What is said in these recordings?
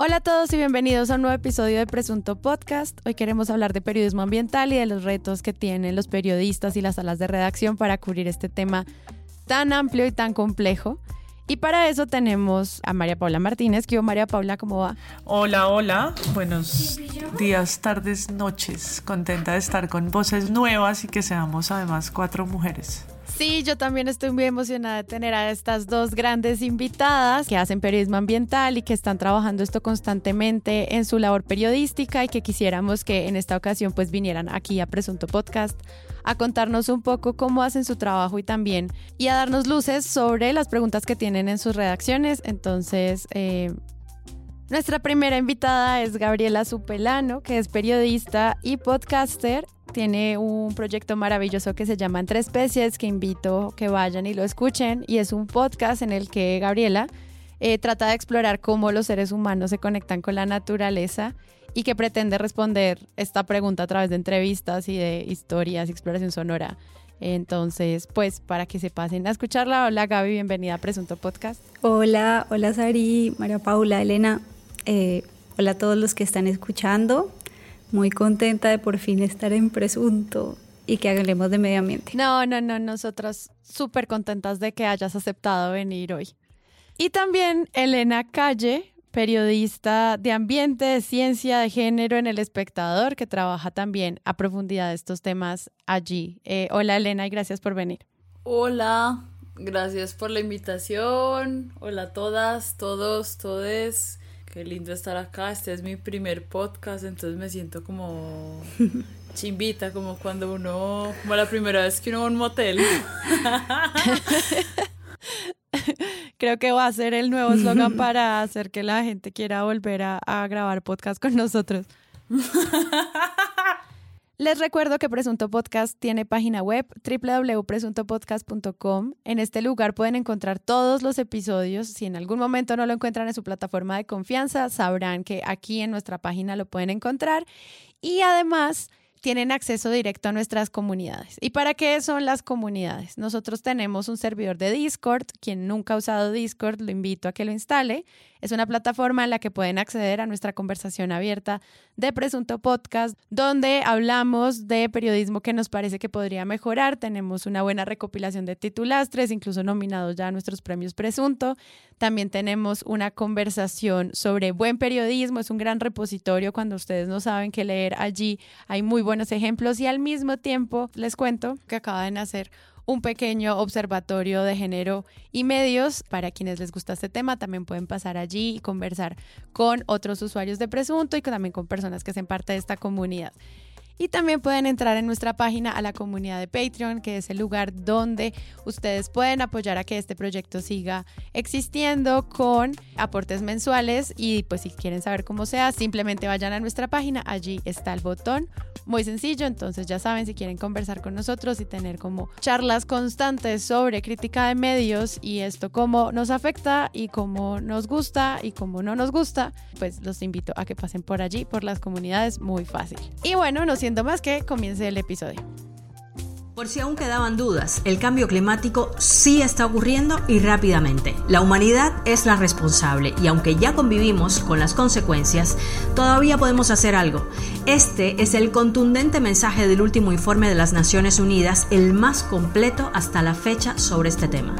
Hola a todos y bienvenidos a un nuevo episodio de Presunto Podcast. Hoy queremos hablar de periodismo ambiental y de los retos que tienen los periodistas y las salas de redacción para cubrir este tema tan amplio y tan complejo. Y para eso tenemos a María Paula Martínez. ¿Qué María Paula? ¿Cómo va? Hola, hola. Buenos días, tardes, noches. Contenta de estar con voces nuevas y que seamos además cuatro mujeres. Sí, yo también estoy muy emocionada de tener a estas dos grandes invitadas que hacen periodismo ambiental y que están trabajando esto constantemente en su labor periodística y que quisiéramos que en esta ocasión pues vinieran aquí a Presunto Podcast a contarnos un poco cómo hacen su trabajo y también y a darnos luces sobre las preguntas que tienen en sus redacciones. Entonces, eh, nuestra primera invitada es Gabriela Supelano, que es periodista y podcaster. Tiene un proyecto maravilloso que se llama Entre Especies, que invito que vayan y lo escuchen. Y es un podcast en el que Gabriela eh, trata de explorar cómo los seres humanos se conectan con la naturaleza y que pretende responder esta pregunta a través de entrevistas y de historias y exploración sonora. Entonces, pues para que se pasen a escucharla. Hola Gaby, bienvenida a Presunto Podcast. Hola, hola Sari, María Paula, Elena. Eh, hola a todos los que están escuchando. Muy contenta de por fin estar en Presunto y que hablemos de medio ambiente. No, no, no, nosotras súper contentas de que hayas aceptado venir hoy. Y también Elena Calle, periodista de ambiente, de ciencia, de género en El Espectador, que trabaja también a profundidad de estos temas allí. Eh, hola Elena y gracias por venir. Hola, gracias por la invitación. Hola a todas, todos, todes. Qué lindo estar acá. Este es mi primer podcast, entonces me siento como chimbita, como cuando uno, como la primera vez que uno va a un motel. Creo que va a ser el nuevo slogan para hacer que la gente quiera volver a, a grabar podcast con nosotros. Les recuerdo que Presunto Podcast tiene página web www.presuntopodcast.com. En este lugar pueden encontrar todos los episodios. Si en algún momento no lo encuentran en su plataforma de confianza, sabrán que aquí en nuestra página lo pueden encontrar. Y además tienen acceso directo a nuestras comunidades. ¿Y para qué son las comunidades? Nosotros tenemos un servidor de Discord. Quien nunca ha usado Discord, lo invito a que lo instale. Es una plataforma en la que pueden acceder a nuestra conversación abierta de Presunto Podcast, donde hablamos de periodismo que nos parece que podría mejorar. Tenemos una buena recopilación de titulastres, incluso nominados ya a nuestros premios Presunto. También tenemos una conversación sobre buen periodismo. Es un gran repositorio cuando ustedes no saben qué leer allí. Hay muy buenos ejemplos y al mismo tiempo les cuento que acaba de nacer un pequeño observatorio de género y medios. Para quienes les gusta este tema, también pueden pasar allí y conversar con otros usuarios de Presunto y también con personas que hacen parte de esta comunidad. Y también pueden entrar en nuestra página a la comunidad de Patreon, que es el lugar donde ustedes pueden apoyar a que este proyecto siga existiendo con aportes mensuales. Y pues si quieren saber cómo sea, simplemente vayan a nuestra página. Allí está el botón. Muy sencillo, entonces ya saben si quieren conversar con nosotros y tener como charlas constantes sobre crítica de medios y esto cómo nos afecta y cómo nos gusta y cómo no nos gusta, pues los invito a que pasen por allí, por las comunidades, muy fácil. Y bueno, no siendo más que comience el episodio. Por si aún quedaban dudas, el cambio climático sí está ocurriendo y rápidamente. La humanidad es la responsable y aunque ya convivimos con las consecuencias, todavía podemos hacer algo. Este es el contundente mensaje del último informe de las Naciones Unidas, el más completo hasta la fecha sobre este tema.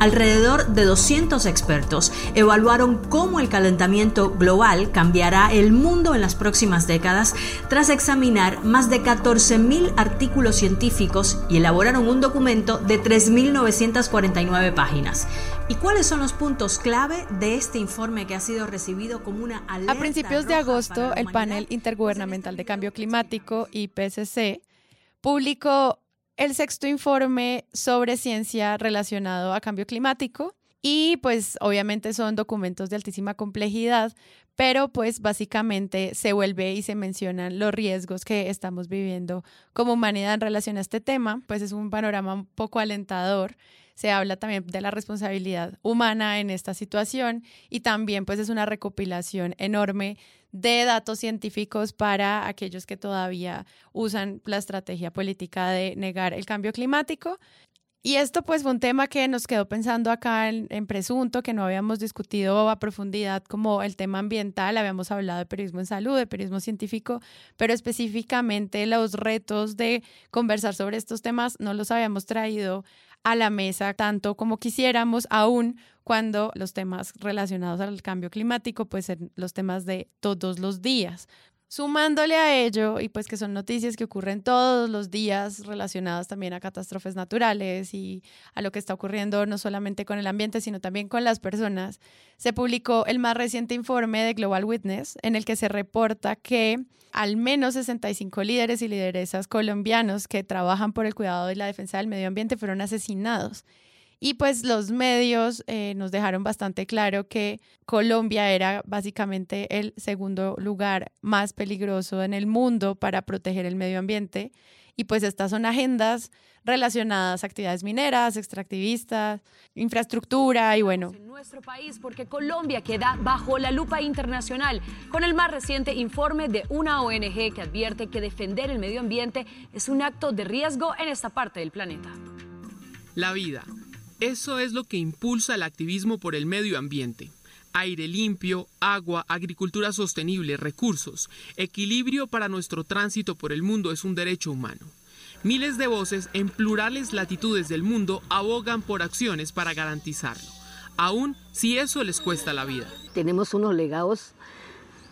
Alrededor de 200 expertos evaluaron cómo el calentamiento global cambiará el mundo en las próximas décadas tras examinar más de 14.000 artículos científicos y elaboraron un documento de 3.949 páginas. ¿Y cuáles son los puntos clave de este informe que ha sido recibido como una alerta A principios de agosto, el panel intergubernamental de cambio climático, IPCC, publicó el sexto informe sobre ciencia relacionado a cambio climático. Y pues obviamente son documentos de altísima complejidad, pero pues básicamente se vuelve y se mencionan los riesgos que estamos viviendo como humanidad en relación a este tema, pues es un panorama un poco alentador. Se habla también de la responsabilidad humana en esta situación y también pues es una recopilación enorme de datos científicos para aquellos que todavía usan la estrategia política de negar el cambio climático. Y esto pues fue un tema que nos quedó pensando acá en, Presunto, que no habíamos discutido a profundidad como el tema ambiental, habíamos hablado de periodismo en salud, de periodismo científico, pero específicamente los retos de conversar sobre estos temas no los habíamos traído a la mesa tanto como quisiéramos, aún cuando los temas relacionados al cambio climático pues son los temas de todos los días. Sumándole a ello, y pues que son noticias que ocurren todos los días relacionadas también a catástrofes naturales y a lo que está ocurriendo no solamente con el ambiente, sino también con las personas, se publicó el más reciente informe de Global Witness en el que se reporta que al menos 65 líderes y lideresas colombianos que trabajan por el cuidado y la defensa del medio ambiente fueron asesinados y pues los medios eh, nos dejaron bastante claro que Colombia era básicamente el segundo lugar más peligroso en el mundo para proteger el medio ambiente. Y pues estas son agendas relacionadas a actividades mineras, extractivistas, infraestructura y bueno. En nuestro país, porque Colombia queda bajo la lupa internacional con el más reciente informe de una ONG que advierte que defender el medio ambiente es un acto de riesgo en esta parte del planeta. La vida eso es lo que impulsa el activismo por el medio ambiente. Aire limpio, agua, agricultura sostenible, recursos, equilibrio para nuestro tránsito por el mundo es un derecho humano. Miles de voces en plurales latitudes del mundo abogan por acciones para garantizarlo, aun si eso les cuesta la vida. Tenemos unos legados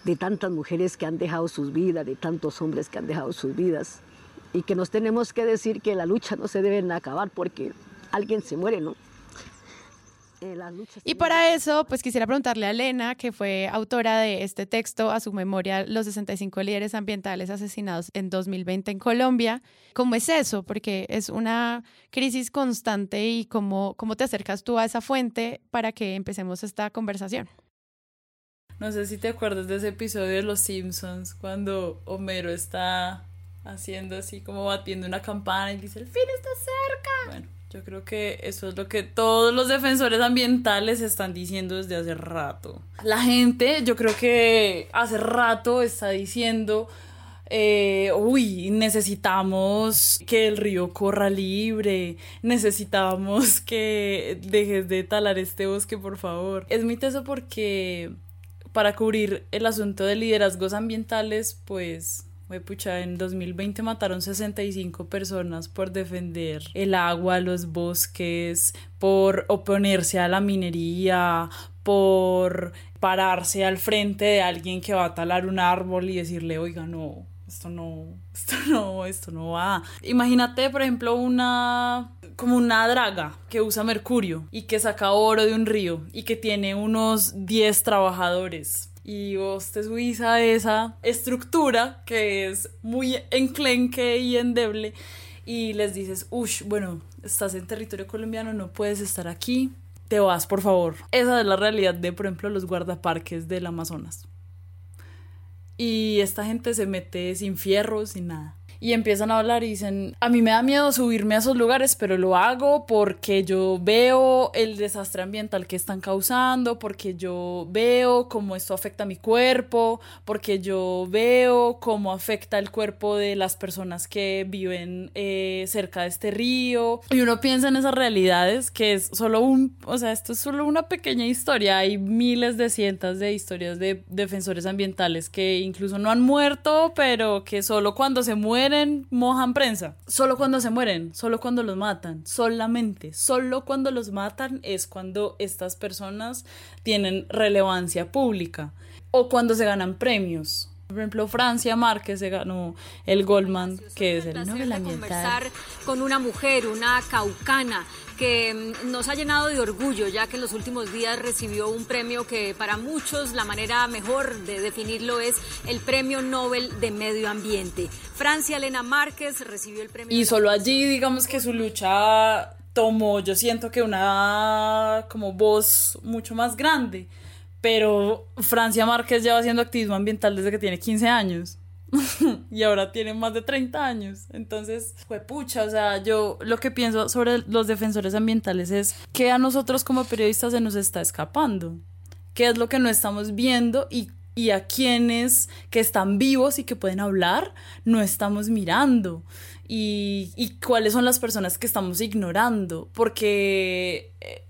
de tantas mujeres que han dejado sus vidas, de tantos hombres que han dejado sus vidas, y que nos tenemos que decir que la lucha no se debe acabar porque alguien se muere, ¿no? Eh, y para eso, pues quisiera preguntarle a Elena, que fue autora de este texto a su memoria, Los 65 líderes ambientales asesinados en 2020 en Colombia, ¿cómo es eso? Porque es una crisis constante y cómo, cómo te acercas tú a esa fuente para que empecemos esta conversación. No sé si te acuerdas de ese episodio de Los Simpsons, cuando Homero está haciendo así como batiendo una campana y dice, el fin está cerca. Bueno yo creo que eso es lo que todos los defensores ambientales están diciendo desde hace rato. La gente, yo creo que hace rato está diciendo, eh, uy, necesitamos que el río corra libre, necesitamos que dejes de talar este bosque, por favor. Es muy teso porque para cubrir el asunto de liderazgos ambientales, pues pucha, en 2020 mataron 65 personas por defender el agua, los bosques, por oponerse a la minería, por pararse al frente de alguien que va a talar un árbol y decirle, oiga, no, esto no, esto no, esto no va. Imagínate, por ejemplo, una como una draga que usa mercurio y que saca oro de un río y que tiene unos 10 trabajadores y vos te subís a esa estructura que es muy enclenque y endeble y les dices, uff, bueno, estás en territorio colombiano, no puedes estar aquí, te vas, por favor. Esa es la realidad de, por ejemplo, los guardaparques del Amazonas. Y esta gente se mete sin fierros, sin nada y empiezan a hablar y dicen, a mí me da miedo subirme a esos lugares, pero lo hago porque yo veo el desastre ambiental que están causando, porque yo veo cómo esto afecta a mi cuerpo, porque yo veo cómo afecta el cuerpo de las personas que viven eh, cerca de este río. Y uno piensa en esas realidades que es solo un, o sea, esto es solo una pequeña historia. Hay miles de cientos de historias de defensores ambientales que incluso no han muerto, pero que solo cuando se mueren mojan prensa. Solo cuando se mueren, solo cuando los matan, solamente, solo cuando los matan es cuando estas personas tienen relevancia pública o cuando se ganan premios. Por ejemplo, Francia Márquez se ganó el Goldman, que es el Nobel Ambiental. conversar con una mujer, una caucana, que mm, nos ha llenado de orgullo, ya que en los últimos días recibió un premio que para muchos la manera mejor de definirlo es el Premio Nobel de Medio Ambiente. Francia Elena Márquez recibió el premio. Y solo allí, digamos que su lucha tomó, yo siento que una como voz mucho más grande pero Francia Márquez lleva haciendo activismo ambiental desde que tiene 15 años. y ahora tiene más de 30 años. Entonces, fue pucha. O sea, yo lo que pienso sobre los defensores ambientales es que a nosotros como periodistas se nos está escapando. ¿Qué es lo que no estamos viendo y y a quienes que están vivos y que pueden hablar no estamos mirando y, y cuáles son las personas que estamos ignorando porque eh,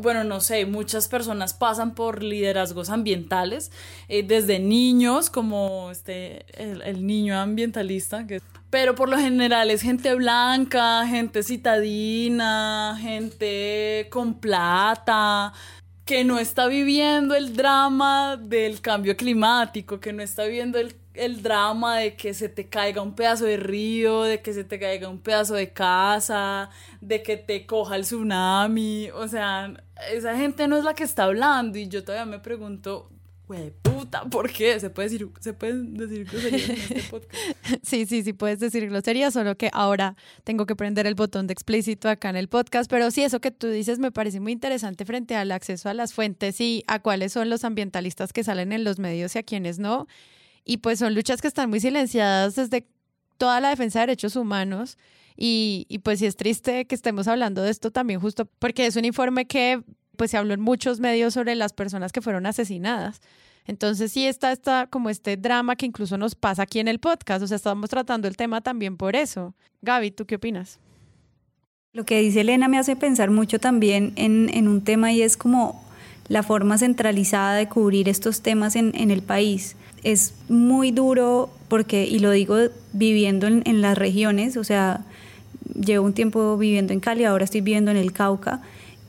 bueno, no sé, muchas personas pasan por liderazgos ambientales eh, desde niños, como este, el, niño ambientalista, pero por lo general es gente blanca, gente citadina, gente con plata, que no está viviendo el drama del cambio climático, que no está viviendo el, el, drama de que se te caiga un pedazo de río, de que se te caiga un pedazo de casa, de que te coja el tsunami. O sea, esa gente no es la que está hablando y yo todavía me pregunto, güey, puta, ¿por qué? ¿Se puede decir, se pueden decir groserías en este podcast? Sí, sí, sí, puedes decir groserías, solo que ahora tengo que prender el botón de explícito acá en el podcast. Pero sí, eso que tú dices me parece muy interesante frente al acceso a las fuentes y a cuáles son los ambientalistas que salen en los medios y a quienes no. Y pues son luchas que están muy silenciadas desde toda la defensa de derechos humanos. Y, y pues sí es triste que estemos hablando de esto también justo porque es un informe que pues se habló en muchos medios sobre las personas que fueron asesinadas. Entonces sí está, está como este drama que incluso nos pasa aquí en el podcast, o sea, estamos tratando el tema también por eso. Gaby, ¿tú qué opinas? Lo que dice Elena me hace pensar mucho también en, en un tema y es como la forma centralizada de cubrir estos temas en, el país. Es muy duro porque, y lo digo viviendo en, en las regiones, o sea, llevo un tiempo viviendo en Cali, ahora estoy viviendo en el Cauca,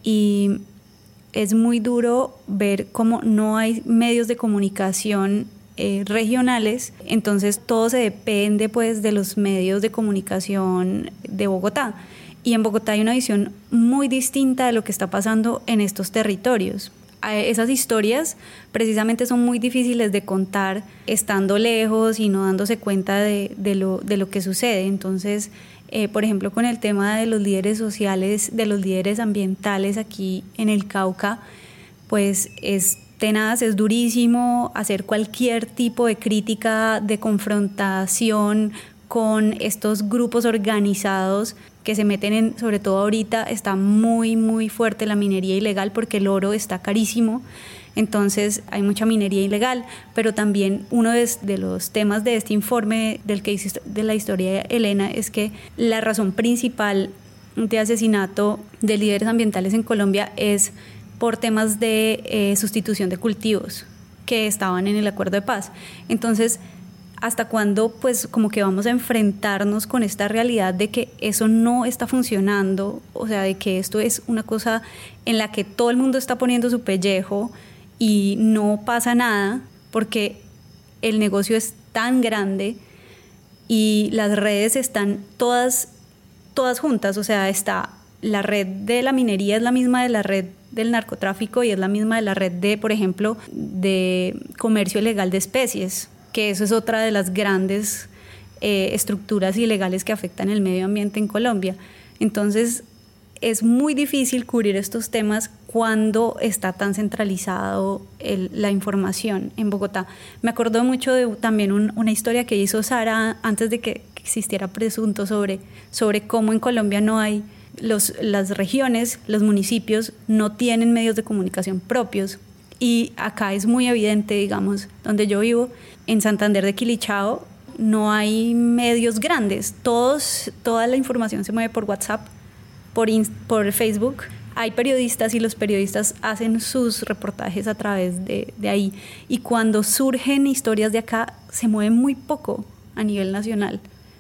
y es muy duro ver cómo no hay medios de comunicación eh, regionales, entonces todo se depende pues de los medios de comunicación de Bogotá. Y en Bogotá hay una visión muy distinta de lo que está pasando en estos territorios. Esas historias precisamente son muy difíciles de contar estando lejos y no dándose cuenta de, lo, de lo que sucede. Entonces, eh, por ejemplo, con el tema de los líderes sociales, de los líderes ambientales aquí en el Cauca, pues es tenaz, es durísimo hacer cualquier tipo de crítica, de confrontación con estos grupos organizados que se meten en, sobre todo ahorita, está muy, muy fuerte la minería ilegal porque el oro está carísimo. Entonces hay mucha minería ilegal, pero también uno de, los temas de este informe del que hice de la historia de Elena es que la razón principal de asesinato de líderes ambientales en Colombia es por temas de eh, sustitución de cultivos que estaban en el acuerdo de paz. Entonces, hasta cuándo pues como que vamos a enfrentarnos con esta realidad de que eso no está funcionando, o sea, de que esto es una cosa en la que todo el mundo está poniendo su pellejo, y no pasa nada porque el negocio es tan grande y las redes están todas, todas juntas, o sea, está la red de la minería es la misma de la red del narcotráfico y es la misma de la red de, por ejemplo, de comercio ilegal de especies, que eso es otra de las grandes eh, estructuras ilegales que afectan el medio ambiente en Colombia. Entonces, es muy difícil cubrir estos temas cuando está tan centralizado la información en Bogotá. Me acuerdo mucho de también una historia que hizo Sara antes de que existiera presunto sobre, sobre cómo en Colombia no hay las regiones, los municipios no tienen medios de comunicación propios y acá es muy evidente, digamos, donde yo vivo, en Santander de Quilichao, no hay medios grandes, Todos, toda la información se mueve por WhatsApp por, por Facebook. Hay periodistas y los periodistas hacen sus reportajes a través de, de ahí. Y cuando surgen historias de acá, se mueven muy poco a nivel nacional,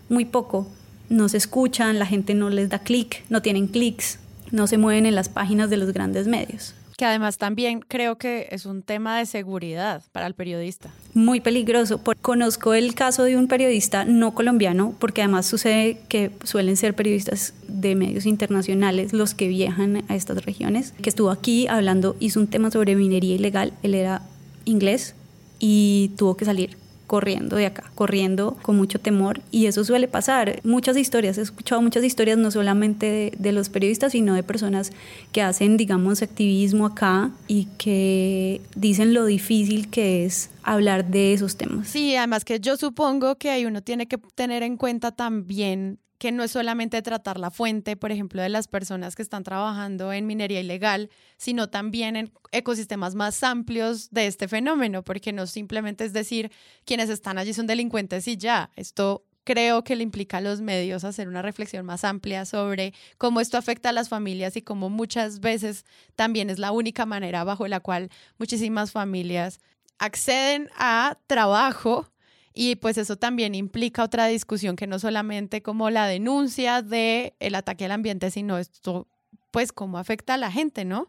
muy poco. No se escuchan, la gente no les da clic, no tienen clics, no se mueven en las páginas de los grandes medios que además también creo que es un tema de seguridad para el periodista. Muy peligroso. Conozco el caso de un periodista no colombiano, porque además sucede que suelen ser periodistas de medios internacionales los que viajan a estas regiones, que estuvo aquí hablando, hizo un tema sobre minería ilegal, él era inglés y tuvo que salir corriendo de acá, corriendo con mucho temor y eso suele pasar. Muchas historias, he escuchado muchas historias no solamente de, los periodistas, sino de personas que hacen, digamos, activismo acá y que dicen lo difícil que es hablar de esos temas. Sí, además que yo supongo que ahí uno tiene que tener en cuenta también que no es solamente tratar la fuente, por ejemplo, de las personas que están trabajando en minería ilegal, sino también en ecosistemas más amplios de este fenómeno, porque no simplemente es decir quienes están allí son delincuentes y ya, esto creo que le implica a los medios hacer una reflexión más amplia sobre cómo esto afecta a las familias y cómo muchas veces también es la única manera bajo la cual muchísimas familias acceden a trabajo y pues eso también implica otra discusión que no solamente como la denuncia de el ataque al ambiente, sino esto pues cómo afecta a la gente, ¿no?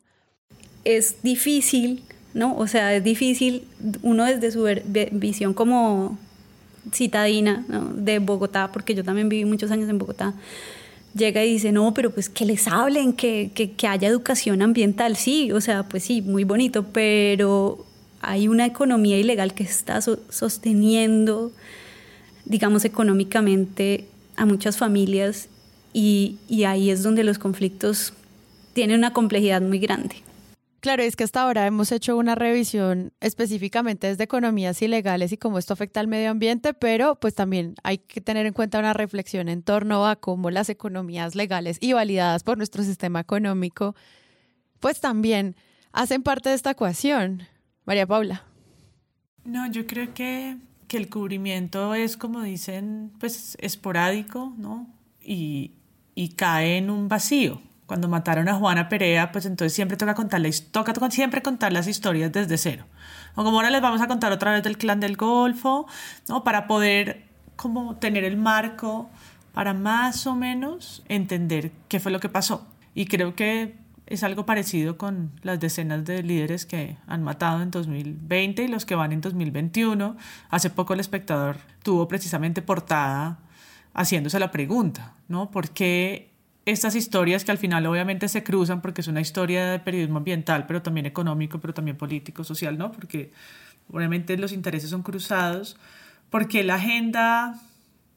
Es difícil, ¿no? O sea, es difícil uno desde su visión como citadina de Bogotá, porque yo también viví muchos años en Bogotá, llega y dice, no, pero pues que les hablen, que, que, haya educación ambiental. Sí, o sea, pues sí, muy bonito, pero hay una economía ilegal que está sosteniendo, digamos, económicamente a muchas familias y, ahí es donde los conflictos tienen una complejidad muy grande. Claro, es que hasta ahora hemos hecho una revisión específicamente desde economías ilegales y cómo esto afecta al medio ambiente, pero pues también hay que tener en cuenta una reflexión en torno a cómo las economías legales y validadas por nuestro sistema económico, pues también hacen parte de esta ecuación. María Paula. No, yo creo que, que el cubrimiento es, como dicen, pues esporádico, ¿no? Y, y cae en un vacío cuando mataron a Juana Perea, pues entonces siempre toca contarles, toca siempre contar las historias desde cero. O como ahora les vamos a contar otra vez del clan del Golfo, ¿no? Para poder como tener el marco para más o menos entender qué fue lo que pasó. Y creo que es algo parecido con las decenas de líderes que han matado en 2020 y los que van en 2021. Hace poco el espectador tuvo precisamente portada haciéndose la pregunta, ¿no? ¿Por qué estas historias que al final obviamente se cruzan porque es una historia de periodismo ambiental, pero también económico, pero también político, social, ¿no? Porque obviamente los intereses son cruzados, porque la agenda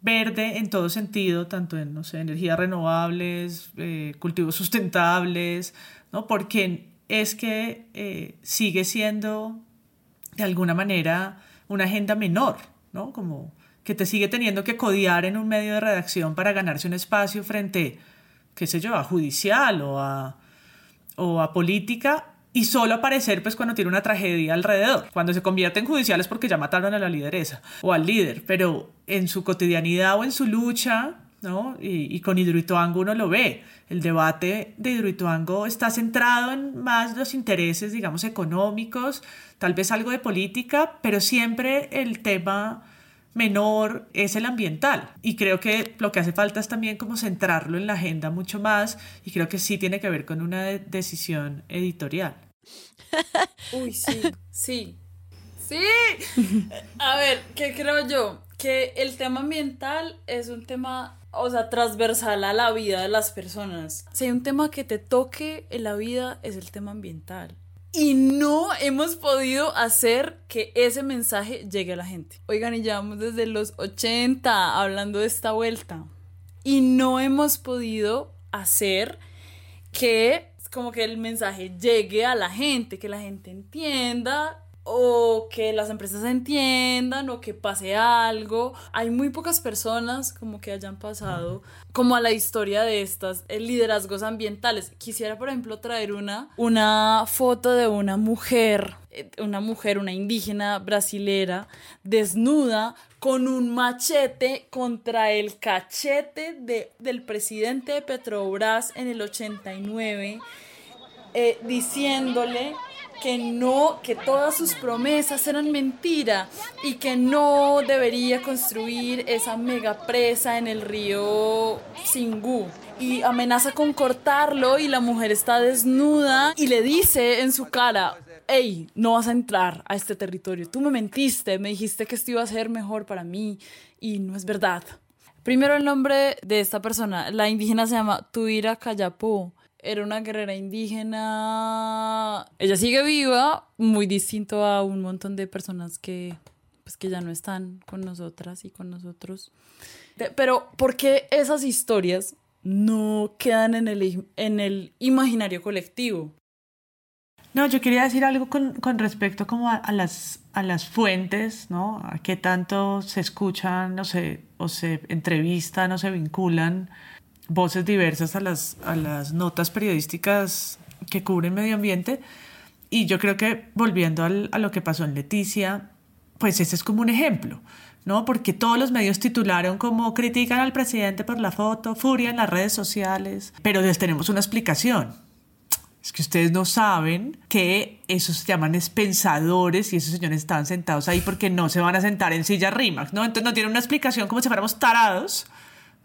verde en todo sentido, tanto en, no sé, energías renovables, eh, cultivos sustentables, ¿no? Porque es que eh, sigue siendo de alguna manera una agenda menor, ¿no? Como que te sigue teniendo que codiar en un medio de redacción para ganarse un espacio frente qué sé yo, a judicial o a, o a política y solo aparecer pues cuando tiene una tragedia alrededor. Cuando se convierte en judicial es porque ya mataron a la lideresa o al líder, pero en su cotidianidad o en su lucha, ¿no? Y, y con Hidroituango uno lo ve. El debate de Hidroituango está centrado en más los intereses, digamos, económicos, tal vez algo de política, pero siempre el tema menor es el ambiental. Y creo que lo que hace falta es también como centrarlo en la agenda mucho más y creo que sí tiene que ver con una decisión editorial. Uy, sí, sí. Sí. A ver, ¿qué creo yo? Que el tema ambiental es un tema, o sea, transversal a la vida de las personas. Si hay un tema que te toque en la vida, es el tema ambiental y no hemos podido hacer que ese mensaje llegue a la gente. Oigan, y llevamos desde los 80 hablando de esta vuelta y no hemos podido hacer que como que el mensaje llegue a la gente, que la gente entienda o que las empresas entiendan o que pase algo. Hay muy pocas personas como que hayan pasado como a la historia de estas eh, liderazgos ambientales. Quisiera, por ejemplo, traer una, una foto de una mujer, eh, una mujer, una indígena brasilera, desnuda con un machete contra el cachete de, del presidente de Petrobras en el 89, eh, diciéndole que no, que todas sus promesas eran mentira y que no debería construir esa mega presa en el río Singú. Y amenaza con cortarlo y la mujer está desnuda y le dice en su cara, hey, no vas a entrar a este territorio, tú me mentiste, me dijiste que esto iba a ser mejor para mí y no es verdad. Primero el nombre de esta persona, la indígena se llama Tuira Cayapú era una guerrera indígena. Ella sigue viva, muy distinto a un montón de personas que, pues, que ya no están con nosotras y con nosotros. Pero, ¿por qué esas historias no quedan en el, en el imaginario colectivo? No, yo quería decir algo con, con respecto como a, las, a las fuentes, ¿no? A qué tanto se escuchan o se, o se entrevistan o se vinculan voces diversas a las, a las notas periodísticas que cubren medio ambiente. Y yo creo que volviendo al, a lo que pasó en Leticia, pues ese es como un ejemplo, ¿no? Porque todos los medios titularon como critican al presidente por la foto, furia en las redes sociales, pero les tenemos una explicación. Es que ustedes no saben que esos se llaman pensadores y esos señores estaban sentados ahí porque no se van a sentar en silla rimax, ¿no? Entonces no tienen una explicación como si fuéramos tarados.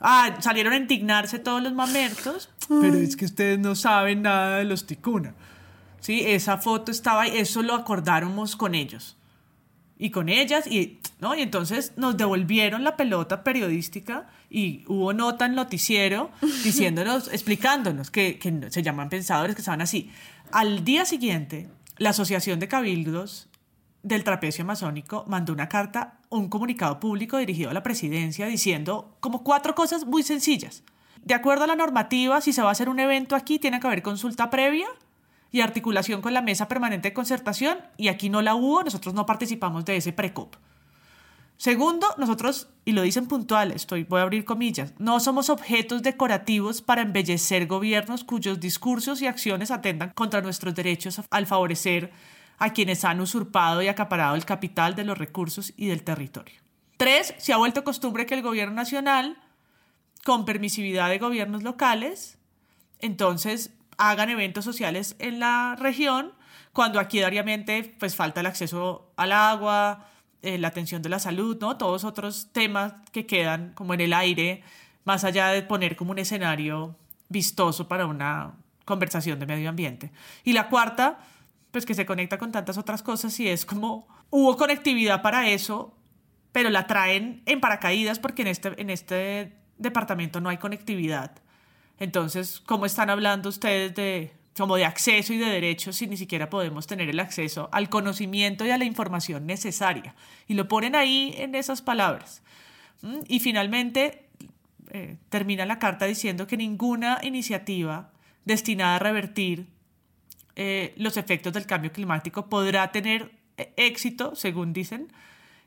Ah, salieron a indignarse todos los mamertos, pero es que ustedes no saben nada de los ticuna. Sí, esa foto estaba ahí, eso lo acordáramos con ellos y con ellas, y, ¿no? y entonces nos devolvieron la pelota periodística y hubo nota en noticiero diciéndonos, explicándonos que, que se llaman pensadores, que estaban así. Al día siguiente, la Asociación de Cabildos del Trapecio Amazónico mandó una carta, un comunicado público dirigido a la presidencia diciendo como cuatro cosas muy sencillas. De acuerdo a la normativa, si se va a hacer un evento aquí, tiene que haber consulta previa y articulación con la mesa permanente de concertación, y aquí no la hubo, nosotros no participamos de ese precop. Segundo, nosotros, y lo dicen puntual, estoy, voy a abrir comillas, no somos objetos decorativos para embellecer gobiernos cuyos discursos y acciones atendan contra nuestros derechos al favorecer a quienes han usurpado y acaparado el capital de los recursos y del territorio. Tres, se ha vuelto costumbre que el gobierno nacional, con permisividad de gobiernos locales, entonces hagan eventos sociales en la región, cuando aquí diariamente pues falta el acceso al agua, eh, la atención de la salud, ¿no? Todos otros temas que quedan como en el aire, más allá de poner como un escenario vistoso para una conversación de medio ambiente. Y la cuarta, pues que se conecta con tantas otras cosas y es como hubo conectividad para eso, pero la traen en paracaídas porque en este, en este departamento no hay conectividad. Entonces, ¿cómo están hablando ustedes de como de acceso y de derechos si ni siquiera podemos tener el acceso al conocimiento y a la información necesaria? Y lo ponen ahí en esas palabras. ¿Mm? Y finalmente eh, termina la carta diciendo que ninguna iniciativa destinada a revertir eh, los efectos del cambio climático podrá tener eh, éxito, según dicen,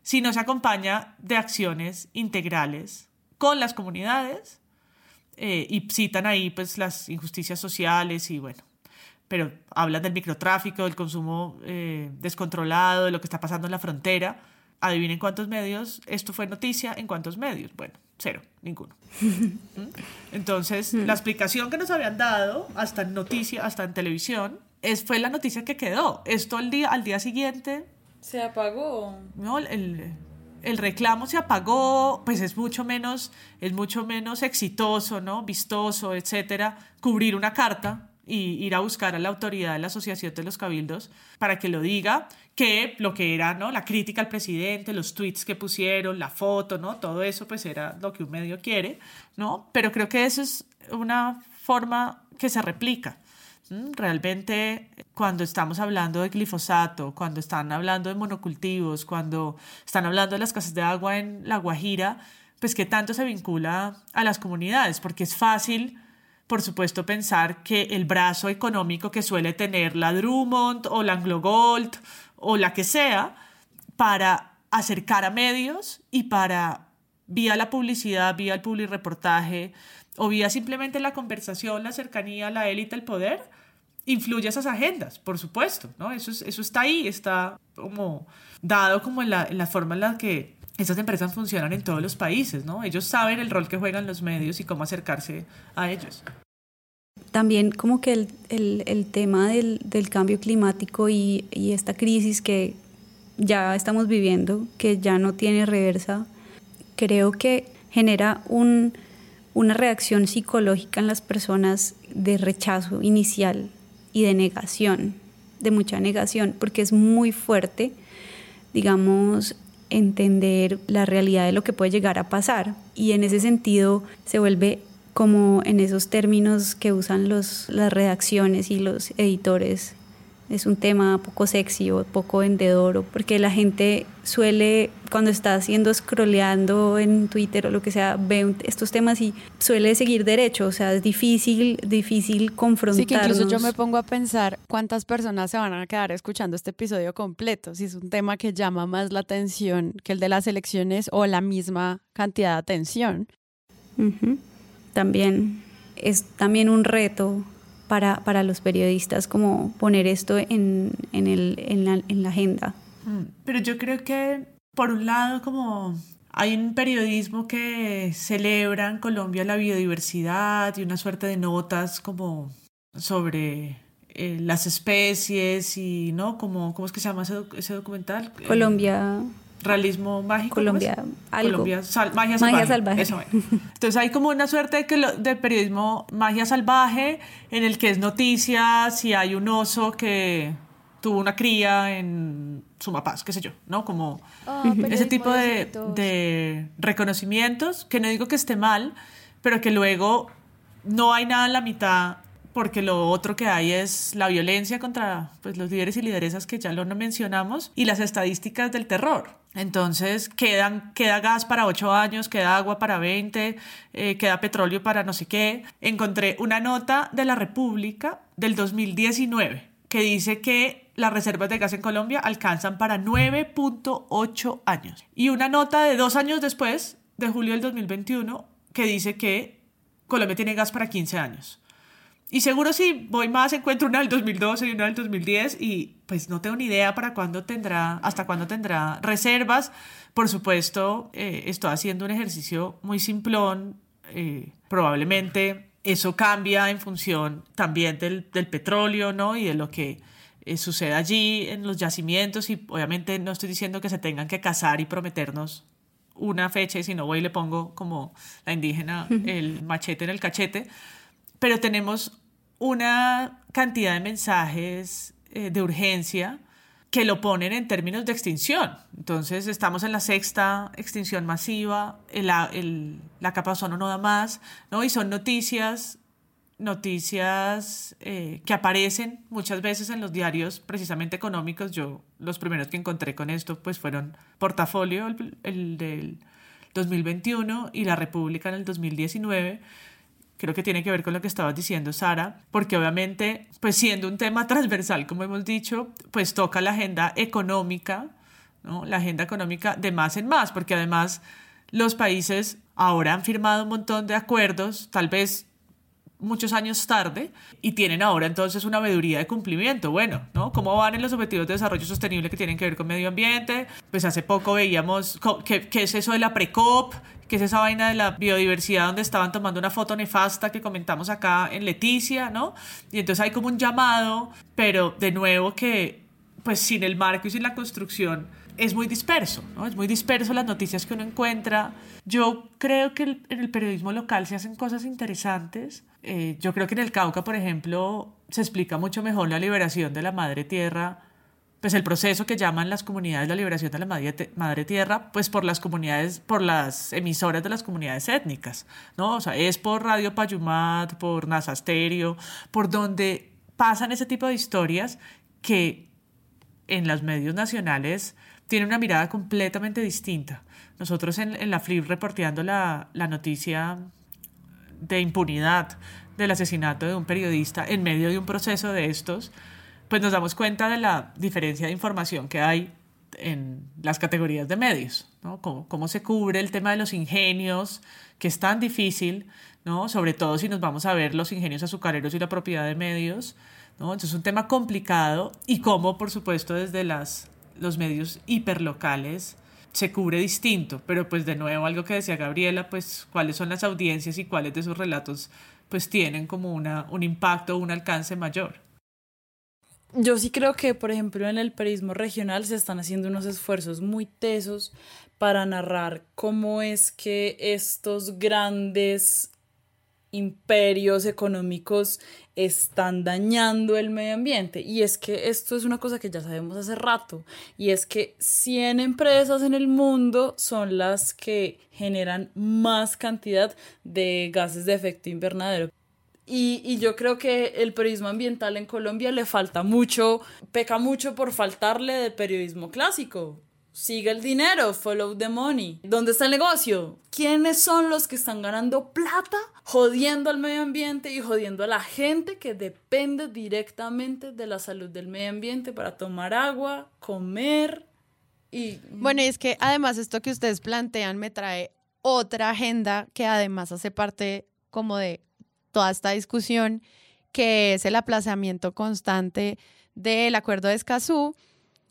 si no se acompaña de acciones integrales con las comunidades eh, y citan ahí pues las injusticias sociales y bueno, pero hablan del microtráfico, del consumo eh, descontrolado, de lo que está pasando en la frontera. Adivinen cuántos medios, esto fue noticia en cuántos medios. Bueno, cero, ninguno. ¿Mm? Entonces, la explicación que nos habían dado hasta en noticia, hasta en televisión, es, fue la noticia que quedó. Esto al día, al día siguiente... Se apagó. No, el, el reclamo se apagó, pues es mucho menos, es mucho menos exitoso, ¿no? Vistoso, etcétera, cubrir una carta y ir a buscar a la autoridad de la Asociación de los Cabildos para que lo diga, que lo que era, ¿no? La crítica al presidente, los tweets que pusieron, la foto, ¿no? Todo eso pues era lo que un medio quiere, ¿no? Pero creo que eso es una forma que se replica. Realmente cuando estamos hablando de glifosato, cuando están hablando de monocultivos, cuando están hablando de las casas de agua en La Guajira, pues que tanto se vincula a las comunidades, porque es fácil, por supuesto, pensar que el brazo económico que suele tener la Drummond o la Anglo Gold o la que sea, para acercar a medios y para, vía la publicidad, vía el public reportaje, o vía simplemente la conversación, la cercanía, la élite, el poder, influye esas agendas, por supuesto, ¿no? Eso, eso está ahí, está como dado como en la, en la forma en la que esas empresas funcionan en todos los países, ¿no? Ellos saben el rol que juegan los medios y cómo acercarse a ellos. También como que el, el, el tema del, del, cambio climático y, y esta crisis que ya estamos viviendo, que ya no tiene reversa, creo que genera un, una reacción psicológica en las personas de rechazo inicial y de negación, de mucha negación, porque es muy fuerte, digamos, entender la realidad de lo que puede llegar a pasar. Y en ese sentido se vuelve como en esos términos que usan los, las redacciones y los editores es un tema poco sexy o poco vendedor, o porque la gente suele, cuando está haciendo scrolleando en Twitter o lo que sea, ve estos temas y suele seguir derecho, o sea, es difícil, difícil confrontarnos. Sí, que incluso yo me pongo a pensar cuántas personas se van a quedar escuchando este episodio completo, si es un tema que llama más la atención que el de las elecciones o la misma cantidad de atención. También es también un reto para, para los periodistas como poner esto en, en, el, en, la, en la agenda. Mm, pero yo creo que, por un lado, como hay un periodismo que celebra en Colombia la biodiversidad y una suerte de notas como sobre eh, las especies y, ¿no? Como, ¿Cómo es que se llama ese, ese documental? Colombia realismo mágico. Colombia, algo. Colombia, magia salvaje. Eso Entonces hay como una suerte de, que de periodismo magia salvaje en el que es noticia si hay un oso que tuvo una cría en Sumapaz, qué sé yo, ¿no? Como ah, ese tipo de, de reconocimientos, que no digo que esté mal, pero que luego no hay nada en la mitad porque lo otro que hay es la violencia contra pues, los líderes y lideresas que ya lo mencionamos y las estadísticas del terror. Entonces quedan, queda gas para 8 años, queda agua para 20, eh, queda petróleo para no sé qué. Encontré una nota de la República del 2019 que dice que las reservas de gas en Colombia alcanzan para 9.8 años. Y una nota de dos años después, de julio del 2021, que dice que Colombia tiene gas para 15 años. Y seguro si voy más encuentro una del 2012 y una del 2010 y pues no tengo ni idea para cuándo tendrá, hasta cuándo tendrá reservas. Por supuesto, eh, estoy haciendo un ejercicio muy simplón. Eh, probablemente eso cambia en función también del, del petróleo, ¿no? Y de lo que eh, sucede allí en los yacimientos. Y obviamente no estoy diciendo que se tengan que casar y prometernos una fecha y si no voy y le pongo como la indígena el machete en el cachete pero tenemos una cantidad de mensajes eh, de urgencia que lo ponen en términos de extinción. Entonces estamos en la sexta extinción masiva, el, la capa de ozono no da más, ¿no? y son noticias, noticias eh, que aparecen muchas veces en los diarios precisamente económicos. Yo los primeros que encontré con esto pues fueron Portafolio, el, el del 2021, y La República en el 2019 creo que tiene que ver con lo que estabas diciendo, Sara, porque obviamente, pues siendo un tema transversal, como hemos dicho, pues toca la agenda económica, ¿no? La agenda económica de más en más, porque además los países ahora han firmado un montón de acuerdos, tal vez muchos años tarde y tienen ahora entonces una veeduría de cumplimiento. Bueno, ¿no? ¿Cómo van en los objetivos de desarrollo sostenible que tienen que ver con medio ambiente? Pues hace poco veíamos qué, qué es eso de la PRECOP, que es esa vaina de la biodiversidad donde estaban tomando una foto nefasta que comentamos acá en Leticia, ¿no? Y entonces hay como un llamado, pero de nuevo que pues sin el marco y sin la construcción es muy disperso, ¿no? Es muy disperso las noticias que uno encuentra. Yo creo que en el periodismo local se hacen cosas interesantes. Eh, yo creo que en el Cauca, por ejemplo, se explica mucho mejor la liberación de la madre tierra pues el proceso que llaman las comunidades la liberación de la madre, tierra, pues por las comunidades, por las emisoras de las comunidades étnicas, ¿no? O sea, es por Radio Payumat, por Nasasterio, por donde pasan ese tipo de historias que en los medios nacionales tienen una mirada completamente distinta. Nosotros en, la FLIP reporteando la, la noticia de impunidad del asesinato de un periodista en medio de un proceso de estos, pues nos damos cuenta de la diferencia de información que hay en las categorías de medios, ¿no? Cómo, se cubre el tema de los ingenios, que es tan difícil, ¿no? Sobre todo si nos vamos a ver los ingenios azucareros y la propiedad de medios, ¿no? Entonces es un tema complicado y cómo, por supuesto, desde las, los medios hiperlocales se cubre distinto, pero pues de nuevo algo que decía Gabriela, pues cuáles son las audiencias y cuáles de esos relatos pues tienen como una, un impacto o un alcance mayor. Yo sí creo que, por ejemplo, en el periodismo regional se están haciendo unos esfuerzos muy tesos para narrar cómo es que estos grandes imperios económicos están dañando el medio ambiente. Y es que esto es una cosa que ya sabemos hace rato. Y es que 100 empresas en el mundo son las que generan más cantidad de gases de efecto invernadero Y, yo creo que el periodismo ambiental en Colombia le falta mucho, peca mucho por faltarle del periodismo clásico. Sigue el dinero, follow the money. ¿Dónde está el negocio? ¿Quiénes son los que están ganando plata jodiendo al medio ambiente y jodiendo a la gente que depende directamente de la salud del medio ambiente para tomar agua, comer y... Bueno, y es que además esto que ustedes plantean me trae otra agenda que además hace parte como de toda esta discusión, que es el aplazamiento constante del acuerdo de Escazú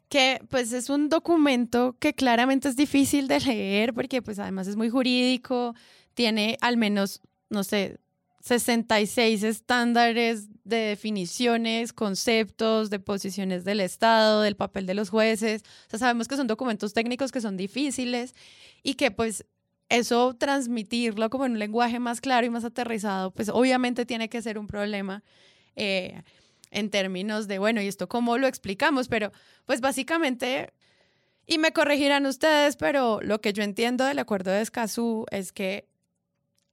que pues es un documento que claramente es difícil de leer porque pues además es muy jurídico, tiene al menos, no sé, 66 estándares de definiciones, conceptos, de posiciones del Estado, del papel de los jueces. O sea, sabemos que son documentos técnicos que son difíciles y que pues eso transmitirlo como en un lenguaje más claro y más aterrizado, pues obviamente tiene que ser un problema. Eh, en términos de, bueno, ¿y esto cómo lo explicamos? Pero pues básicamente, y me corregirán ustedes, pero lo que yo entiendo del acuerdo de Escazú es que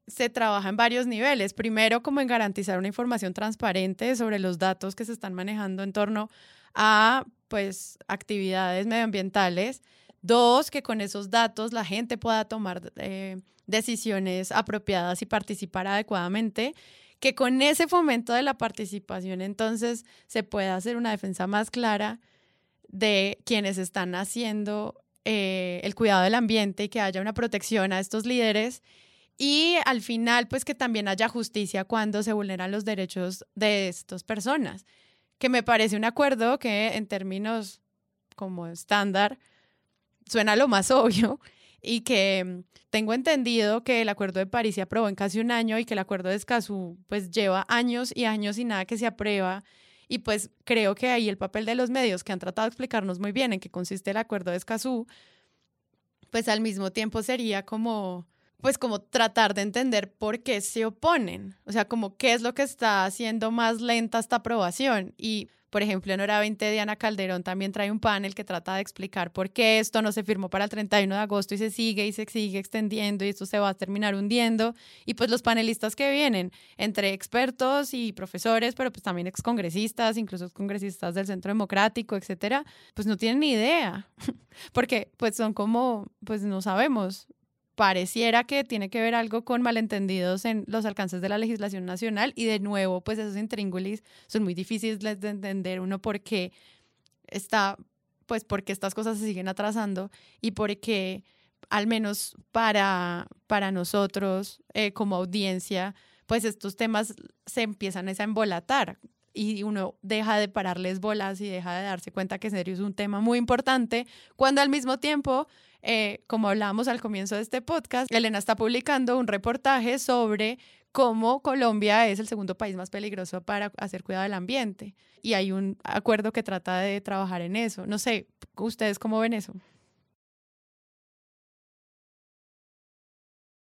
se trabaja en varios niveles. Primero, como en garantizar una información transparente sobre los datos que se están manejando en torno a pues actividades medioambientales. Dos, que con esos datos la gente pueda tomar eh, decisiones apropiadas y participar adecuadamente que con ese fomento de la participación entonces se pueda hacer una defensa más clara de quienes están haciendo eh, el cuidado del ambiente y que haya una protección a estos líderes. Y al final pues que también haya justicia cuando se vulneran los derechos de estas personas, que me parece un acuerdo que en términos como estándar suena lo más obvio y que mm, tengo entendido que el Acuerdo de París se aprobó en casi un año y que el Acuerdo de Escazú pues lleva años y años y nada que se aprueba. Y pues creo que ahí el papel de los medios que han tratado de explicarnos muy bien en qué consiste el Acuerdo de Escazú, pues al mismo tiempo sería como pues como tratar de entender por qué se oponen, o sea, como qué es lo que está haciendo más lenta esta aprobación y por ejemplo, en Hora 20, Diana Calderón también trae un panel que trata de explicar por qué esto no se firmó para el 31 de agosto y se sigue y se sigue extendiendo y esto se va a terminar hundiendo. Y pues los panelistas que vienen, entre expertos y profesores, pero pues también excongresistas, incluso congresistas del Centro Democrático, etcétera, pues no tienen ni idea, porque pues son como, pues no sabemos pareciera que tiene que ver algo con malentendidos en los alcances de la legislación nacional y de nuevo, pues esos intríngulis son muy difíciles de entender uno porque está, pues porque estas cosas se siguen atrasando y porque al menos para, para nosotros eh, como audiencia, pues estos temas se empiezan a embolatar y uno deja de pararles bolas y deja de darse cuenta que en serio es un tema muy importante, cuando al mismo tiempo eh, como hablábamos al comienzo de este podcast, Elena está publicando un reportaje sobre cómo Colombia es el segundo país más peligroso para hacer cuidado del ambiente. Y hay un acuerdo que trata de trabajar en eso. No sé, ¿ustedes cómo ven eso?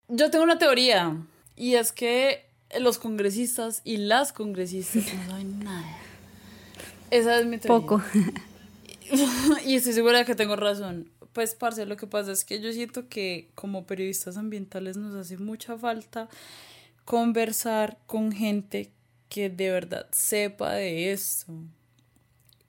Yo tengo una teoría y es que los congresistas y las congresistas no saben nada. Esa es mi teoría. Poco. y estoy segura de que tengo razón. Pues, parce, lo que pasa es que yo siento que como periodistas ambientales nos hace mucha falta conversar con gente que de verdad sepa de esto.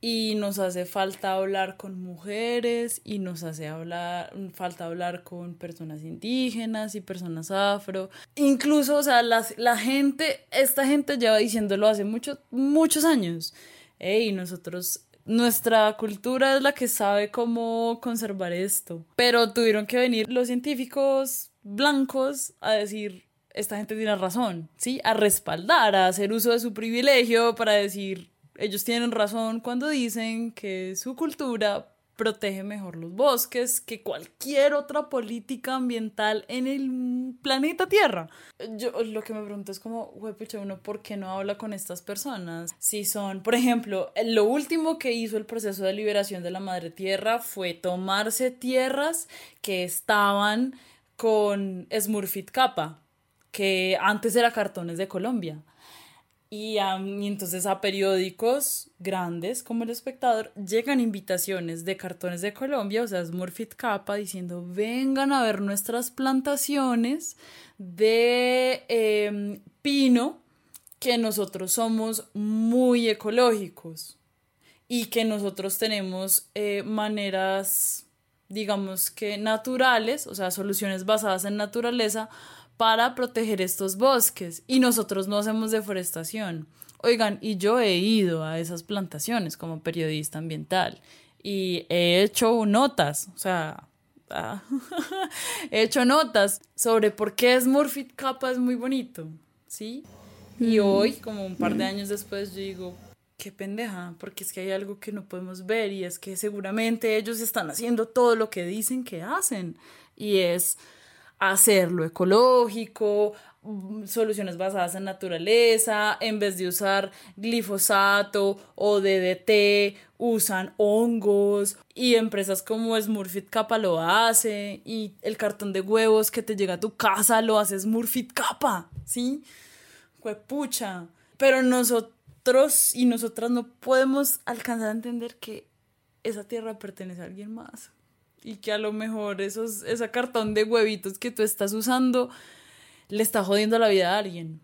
Y nos hace falta hablar con mujeres y nos hace hablar, falta hablar con personas indígenas y personas afro. Incluso, o sea, la gente, esta gente lleva diciéndolo hace muchos, muchos años. Y nosotros nuestra cultura es la que sabe cómo conservar esto. Pero tuvieron que venir los científicos blancos a decir, esta gente tiene razón, ¿sí? A respaldar, a hacer uso de su privilegio para decir, ellos tienen razón cuando dicen que su cultura protege mejor los bosques que cualquier otra política ambiental en el planeta Tierra. Yo lo que me pregunto es como, güey, pucha, uno, ¿por qué no habla con estas personas? Si son, por ejemplo, lo último que hizo el proceso de liberación de la madre tierra fue tomarse tierras que estaban con Smurfit Kappa, que antes era cartones de Colombia. Y, entonces a periódicos grandes como El Espectador llegan invitaciones de cartones de Colombia, o sea, Smurfit Kappa, diciendo vengan a ver nuestras plantaciones de em, pino que nosotros somos muy ecológicos y que nosotros tenemos eh, maneras, digamos que naturales, o sea, soluciones basadas en naturaleza para proteger estos bosques y nosotros no hacemos deforestación. Oigan, y yo he ido a esas plantaciones como periodista ambiental y he hecho notas, o sea, ah, he hecho notas sobre por qué Smurfit Kappa es muy bonito, ¿sí? Y mm. hoy, como un par de años después, yo digo, qué pendeja, porque es que hay algo que no podemos ver y es que seguramente ellos están haciendo todo lo que dicen que hacen y es hacerlo ecológico, mm, soluciones basadas en naturaleza, en vez de usar glifosato o DDT, usan hongos y empresas como Smurfit Kappa lo hace y el cartón de huevos que te llega a tu casa lo hace Smurfit Kappa, ¿sí? Pucha. Pero nosotros y nosotras no podemos alcanzar a entender que esa tierra pertenece a alguien más y que a lo mejor esos, ese cartón de huevitos que tú estás usando le está jodiendo la vida a alguien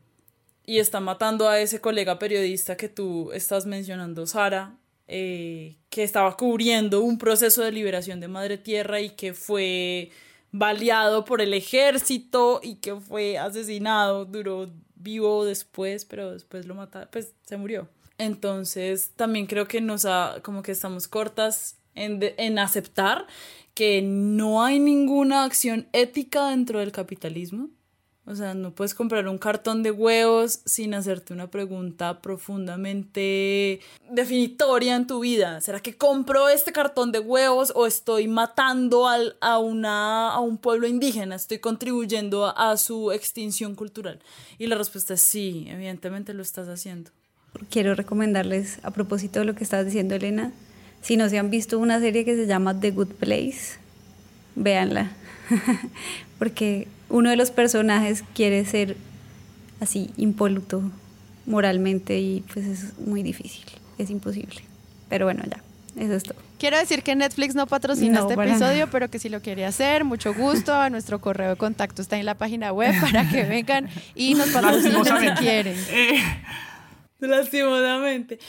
y está matando a ese colega periodista que tú estás mencionando, Sara, eh, que estaba cubriendo un proceso de liberación de Madre Tierra y que fue baleado por el ejército y que fue asesinado, duró vivo después, pero después lo mataron, pues se murió. Entonces también creo que nos ha, como que estamos cortas en, en aceptar que no hay ninguna acción ética dentro del capitalismo. O sea, no puedes comprar un cartón de huevos sin hacerte una pregunta profundamente definitoria en tu vida. ¿Será que compro este cartón de huevos o estoy matando al, a, una, a un pueblo indígena? ¿Estoy contribuyendo a, a su extinción cultural? Y la respuesta es sí, evidentemente lo estás haciendo. Quiero recomendarles, a propósito de lo que estás diciendo, Elena, si no se han visto una serie que se llama The Good Place, véanla. Porque uno de los personajes quiere ser así impoluto moralmente y pues es muy difícil, es imposible. Pero bueno, ya, eso es todo. Quiero decir que Netflix no patrocina este episodio, pero que si lo quiere hacer, mucho gusto. Nuestro correo de contacto está en la página web para que vengan y nos patrocinen si quieren. Eh, lastimosamente.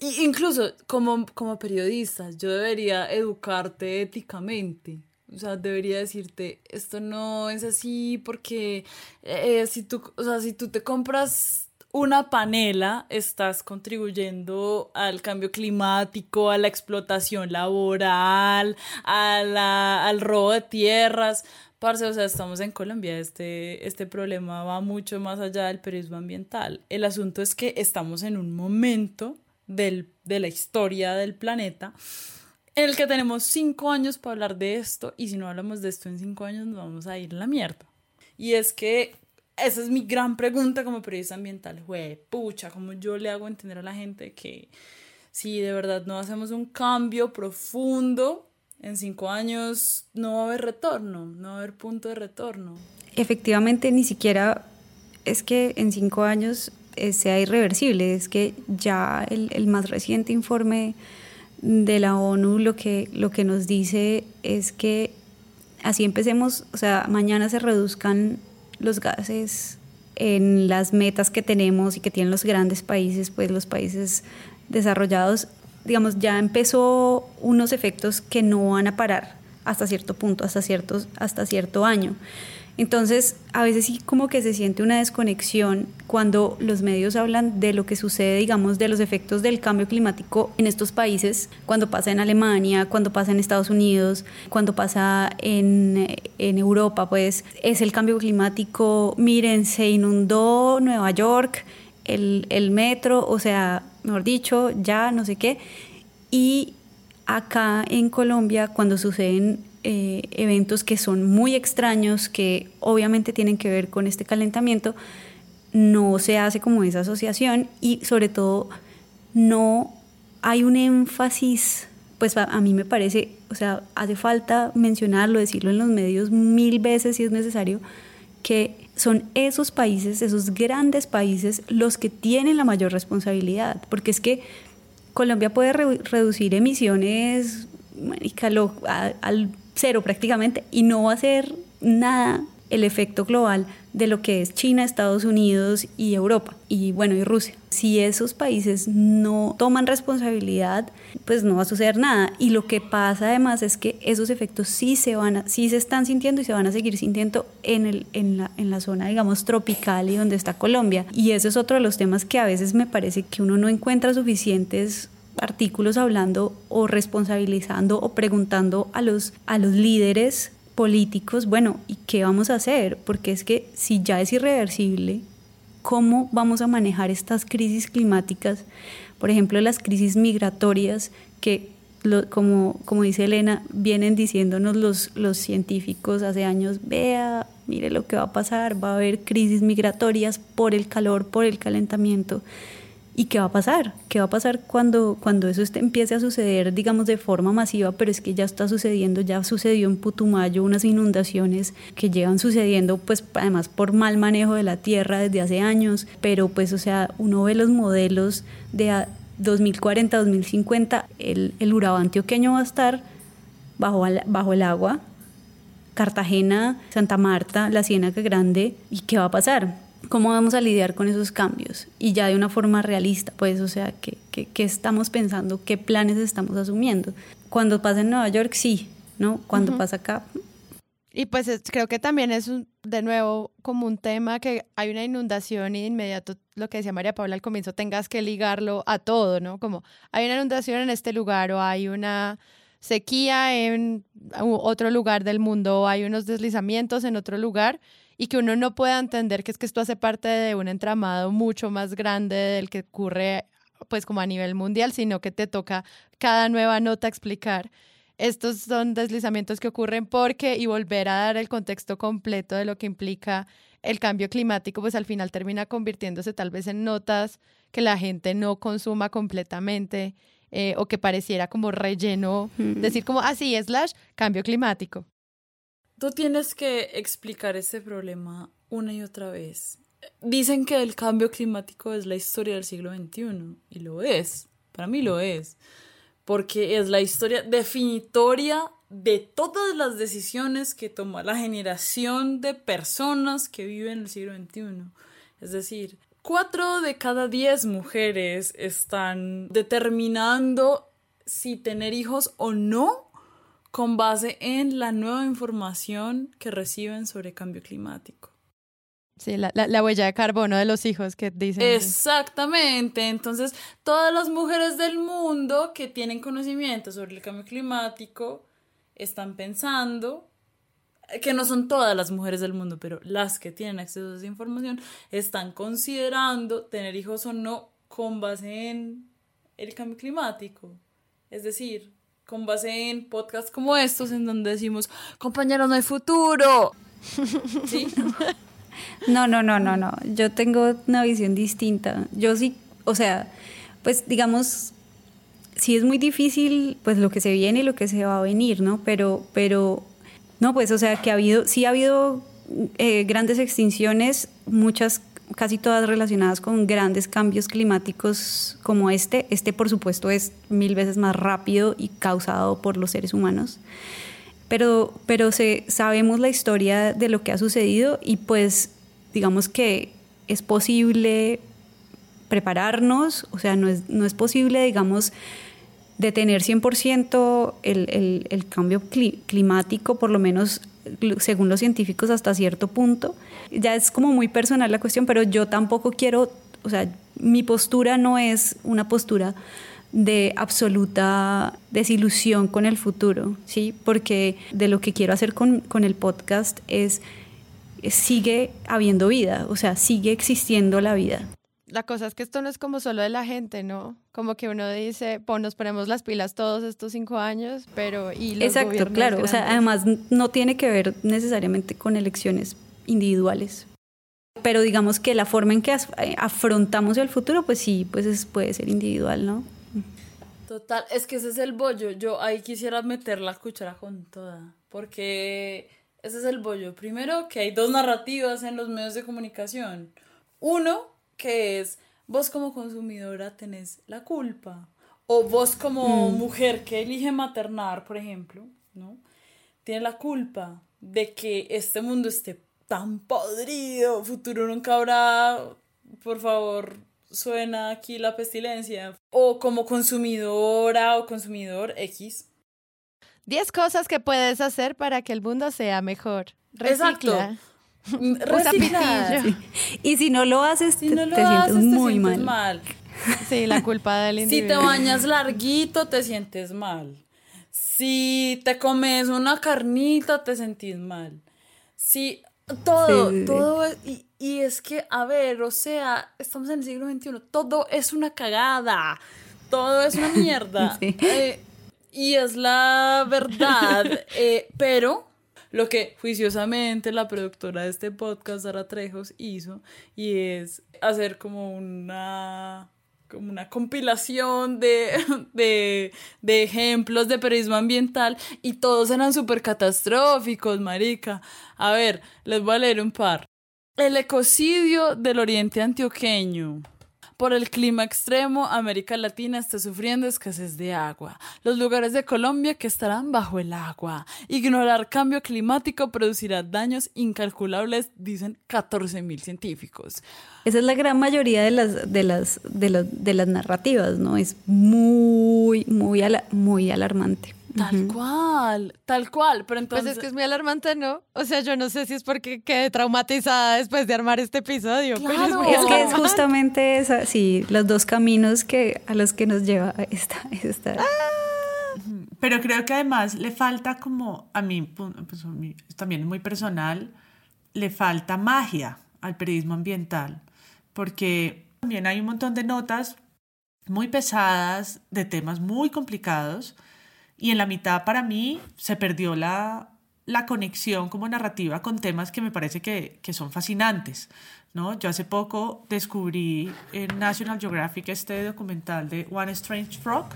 Incluso como, como periodista, yo debería educarte éticamente o sea, debería decirte, esto no es así porque eh, si, tú, o sea, si tú te compras una panela, estás contribuyendo al cambio climático, a la explotación laboral, a la, al robo de tierras. Parce, o sea, estamos en Colombia, este, este problema va mucho más allá del periodismo ambiental. El asunto es que estamos en un momento del, de la historia del planeta en el que tenemos cinco años para hablar de esto y si no hablamos de esto en cinco años nos vamos a ir a la mierda. Y es que esa es mi gran pregunta como periodista ambiental, güey, pucha, ¿cómo yo le hago entender a la gente que si de verdad no hacemos un cambio profundo, en cinco años no va a haber retorno, no va a haber punto de retorno? Efectivamente, ni siquiera es que en cinco años sea irreversible, es que ya el, el más reciente informe de la ONU lo que, lo que nos dice es que así empecemos, o sea, mañana se reduzcan los gases en las metas que tenemos y que tienen los grandes países, pues los países desarrollados, digamos, ya empezó unos efectos que no van a parar hasta cierto punto, hasta, ciertos, hasta cierto año. Entonces, a veces sí como que se siente una desconexión cuando los medios hablan de lo que sucede, digamos, de los efectos del cambio climático en estos países, cuando pasa en Alemania, cuando pasa en Estados Unidos, cuando pasa en, Europa, pues es el cambio climático, miren, se inundó Nueva York, el, el metro, o sea, mejor dicho, ya no sé qué. Y acá en Colombia, cuando suceden eh, eventos que son muy extraños, que obviamente tienen que ver con este calentamiento, no se hace como esa asociación y sobre todo no hay un énfasis, pues a, mí me parece, o sea, hace falta mencionarlo, decirlo en los medios mil veces si es necesario, que son esos países, esos grandes países, los que tienen la mayor responsabilidad, porque es que Colombia puede reducir emisiones al cero prácticamente y no va a hacer nada el efecto global de lo que es China, Estados Unidos y Europa y bueno y Rusia. Si esos países no toman responsabilidad, pues no va a suceder nada. Y lo que pasa además es que esos efectos sí se van a, sí se están sintiendo y se van a seguir sintiendo en, el, en, la, en la zona, digamos, tropical y donde está Colombia. Y eso es otro de los temas que a veces me parece que uno no encuentra suficientes artículos hablando o responsabilizando o preguntando a los, a los líderes políticos, bueno, ¿y qué vamos a hacer? Porque es que si ya es irreversible, ¿cómo vamos a manejar estas crisis climáticas? Por ejemplo, las crisis migratorias que, como, como dice Elena, vienen diciéndonos los, los científicos hace años, vea, mire lo que va a pasar, va a haber crisis migratorias por el calor, por el calentamiento. ¿Y qué va a pasar? ¿Qué va a pasar cuando, cuando eso empiece a suceder, digamos, de forma masiva? Pero es que ya está sucediendo, ya sucedió en Putumayo unas inundaciones que llevan sucediendo, pues además por mal manejo de la tierra desde hace años. Pero pues, o sea, uno ve los modelos de 2040, 2050, el, el Urabá antioqueño va a estar bajo, bajo el agua, Cartagena, Santa Marta, la Ciénaga Grande, ¿y qué va a pasar? ¿Cómo vamos a lidiar con esos cambios? Y ya de una forma realista, pues, o sea, ¿qué, qué, estamos pensando? ¿Qué planes estamos asumiendo? Cuando pasa en Nueva York, sí, ¿no? Cuando pasa acá. Y pues creo que también es de nuevo como un tema que hay una inundación y de inmediato lo que decía María Paula al comienzo, tengas que ligarlo a todo, ¿no? Como hay una inundación en este lugar o hay una sequía en otro lugar del mundo o hay unos deslizamientos en otro lugar y que uno no pueda entender que es que esto hace parte de un entramado mucho más grande del que ocurre pues como a nivel mundial, sino que te toca cada nueva nota explicar. Estos son deslizamientos que ocurren porque y volver a dar el contexto completo de lo que implica el cambio climático, pues al final termina convirtiéndose tal vez en notas que la gente no consuma completamente eh, o que pareciera como relleno, decir como así, ah, slash cambio climático. Tú tienes que explicar ese problema una y otra vez. Dicen que el cambio climático es la historia del siglo XXI, y lo es, para mí lo es, porque es la historia definitoria de todas las decisiones que toma la generación de personas que viven en el siglo XXI. Es decir, cuatro de cada diez mujeres están determinando si tener hijos o no con base en la nueva información que reciben sobre cambio climático. Sí, la, la, huella de carbono de los hijos que dicen. Exactamente. Entonces, todas las mujeres del mundo que tienen conocimiento sobre el cambio climático están pensando, que no son todas las mujeres del mundo, pero las que tienen acceso a esa información, están considerando tener hijos o no con base en el cambio climático. Es decir, con base en podcasts como estos en donde decimos, compañeros, no hay futuro. ¿Sí? No, no, no, no, no. Yo tengo una visión distinta. Yo sí, o sea, pues digamos, sí es muy difícil, pues lo que se viene y lo que se va a venir, ¿no? Pero, pero, no, pues, o sea, que ha habido, sí ha habido eh, grandes extinciones, muchas casi todas relacionadas con grandes cambios climáticos como este. Este, por supuesto, es mil veces más rápido y causado por los seres humanos. Pero, pero sabemos la historia de lo que ha sucedido y pues digamos que es posible prepararnos, o sea, no es, no es posible, digamos, detener 100% el, el, el cambio climático, por lo menos según los científicos hasta cierto punto. Ya es como muy personal la cuestión, pero yo tampoco quiero, o sea, mi postura no es una postura de absoluta desilusión con el futuro, ¿sí? Porque de lo que quiero hacer con, con el podcast es, sigue habiendo vida, o sea, sigue existiendo la vida la cosa es que esto no es como solo de la gente, ¿no? Como que uno dice, pues nos ponemos las pilas todos estos cinco años, pero y los Exacto, claro. O sea, además no tiene que ver necesariamente con elecciones individuales. Pero digamos que la forma en que eh, afrontamos el futuro, pues sí, pues puede ser individual, ¿no? Total, es que ese es el bollo. Yo ahí quisiera meter la cuchara con toda, porque ese es el bollo. Primero, que hay dos narrativas en los medios de comunicación. Uno, que es vos como consumidora tenés la culpa. O vos como mm. mujer que elige maternar, por ejemplo, ¿no? Tiene la culpa de que este mundo esté tan podrido. Futuro nunca habrá, por favor, suena aquí la pestilencia. O como consumidora o consumidor X. 10 cosas que puedes hacer para que el mundo sea mejor. Recicla. Recicla. Y si no lo haces, Si te, no lo te haces, sientes te muy sientes mal. mal. Sí, la culpa del Si te individuo. bañas larguito, te sientes mal. Si te comes una carnita, te sentís mal. Si todo, Sí, sí, sí. todo y, y es que, a ver, o sea, estamos en el siglo XXI, todo es una cagada, todo es una mierda. Sí. Eh, y es la verdad, eh, pero lo que juiciosamente la productora de este podcast, Sara Trejos, hizo, y es hacer como una como una compilación de, de, de ejemplos de periodismo ambiental y todos eran súper catastróficos, marica. A ver, les voy a leer un par. El ecocidio del oriente antioqueño. Por el clima extremo, América Latina está sufriendo escasez de agua. Los lugares de Colombia que estarán bajo el agua. Ignorar cambio climático producirá daños incalculables, dicen 14.000 científicos. Esa es la gran mayoría de las, de las, de las, de las narrativas, ¿no? Es muy, muy, muy alarmante. Tal cual, tal cual. Pero entonces. Pues es que es muy alarmante, ¿no? O sea, yo no sé si es porque quedé traumatizada después de armar este episodio. pero Claro. muy Es que es justamente esa, sí, los dos caminos que, a los que nos lleva esta, esta Pero creo que además le falta como, a mí, pu- pues a mí también es muy personal, le falta magia al periodismo ambiental, porque también hay un montón de notas muy pesadas de temas muy complicados y en la mitad para mí se perdió la, la conexión como narrativa con temas que me parece que, que son fascinantes. ¿no? Yo hace poco descubrí en National Geographic este documental de One Strange Frog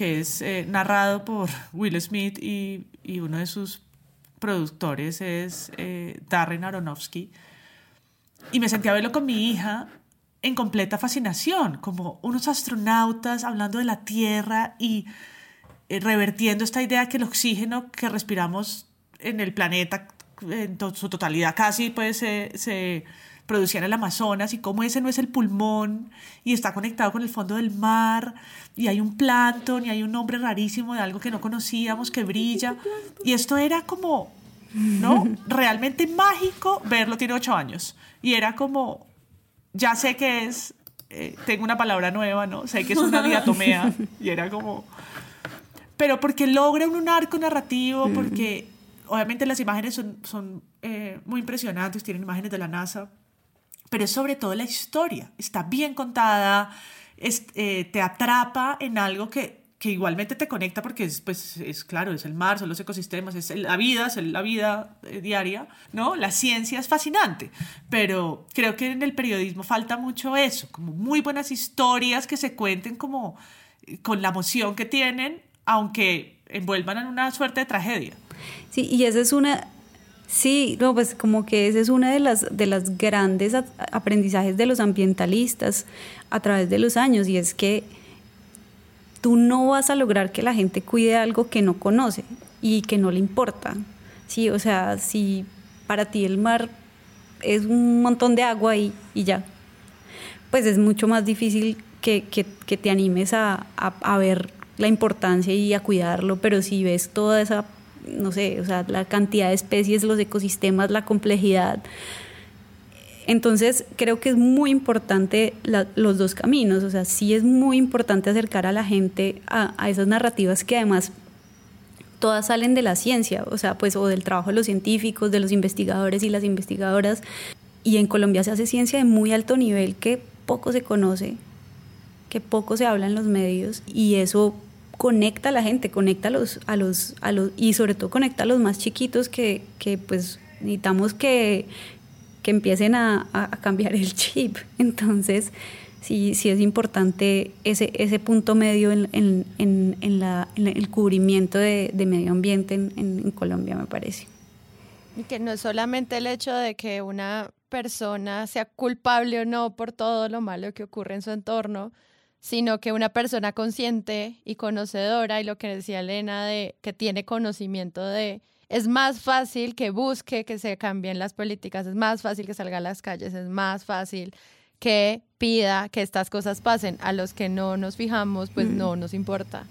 que es eh, narrado por Will Smith y, y uno de sus productores es eh, Darren Aronofsky. Y me sentí a verlo con mi hija en completa fascinación, como unos astronautas hablando de la Tierra y revertiendo esta idea que el oxígeno que respiramos en el planeta en to- su totalidad casi pues se, se producía en el Amazonas y cómo ese no es el pulmón y está conectado con el fondo del mar y hay un plancton y hay un nombre rarísimo de algo que no conocíamos que brilla. Y esto era como no realmente mágico verlo tiene ocho años. Y era como ya sé que es eh, tengo una palabra nueva no sé que es una diatomea. Y era como pero porque logra un arco narrativo, porque obviamente las imágenes son, son eh, muy impresionantes, tienen imágenes de la NASA, pero es sobre todo la historia, está bien contada, es- eh, te atrapa en algo que, que igualmente te conecta porque es, pues, es claro, es el mar, son los ecosistemas, es la vida, es la vida eh, diaria, ¿no? La ciencia es fascinante, pero creo que en el periodismo falta mucho eso, como muy buenas historias que se cuenten como eh, con la emoción que tienen, aunque envuelvan en una suerte de tragedia. Sí, y esa es una, sí, no, pues como que esa es una de las, de las grandes aprendizajes de los ambientalistas a través de los años, y es que tú no vas a lograr que la gente cuide algo que no conoce y que no le importa. Sí, o sea, si para ti el mar es un montón de agua y, y ya, pues es mucho más difícil que, que- que te animes a- a ver la importancia y a cuidarlo, pero si ves toda esa, no sé, o sea, la cantidad de especies, los ecosistemas, la complejidad, entonces creo que es muy importante la- los dos caminos, o sea, sí es muy importante acercar a la gente a, a esas narrativas que además todas salen de la ciencia, o sea, pues o del trabajo de los científicos, de los investigadores y las investigadoras. Y en Colombia se hace ciencia de muy alto nivel que poco se conoce, que poco se habla en los medios y eso conecta a la gente, conecta a los, a los, a los y sobre todo conecta a los más chiquitos que, que pues necesitamos que, que empiecen a, a- cambiar el chip. Entonces, sí, sí es importante ese, ese punto medio en, en- en- en la- el cubrimiento de, de medio ambiente en, en- en Colombia, me parece. Y que no es solamente el hecho de que una persona sea culpable o no por todo lo malo que ocurre en su entorno, sino que una persona consciente y conocedora, y lo que decía Elena, de que tiene conocimiento de es más fácil que busque que se cambien las políticas, es más fácil que salga a las calles, es más fácil que pida que estas cosas pasen. A los que no nos fijamos, pues no nos importa.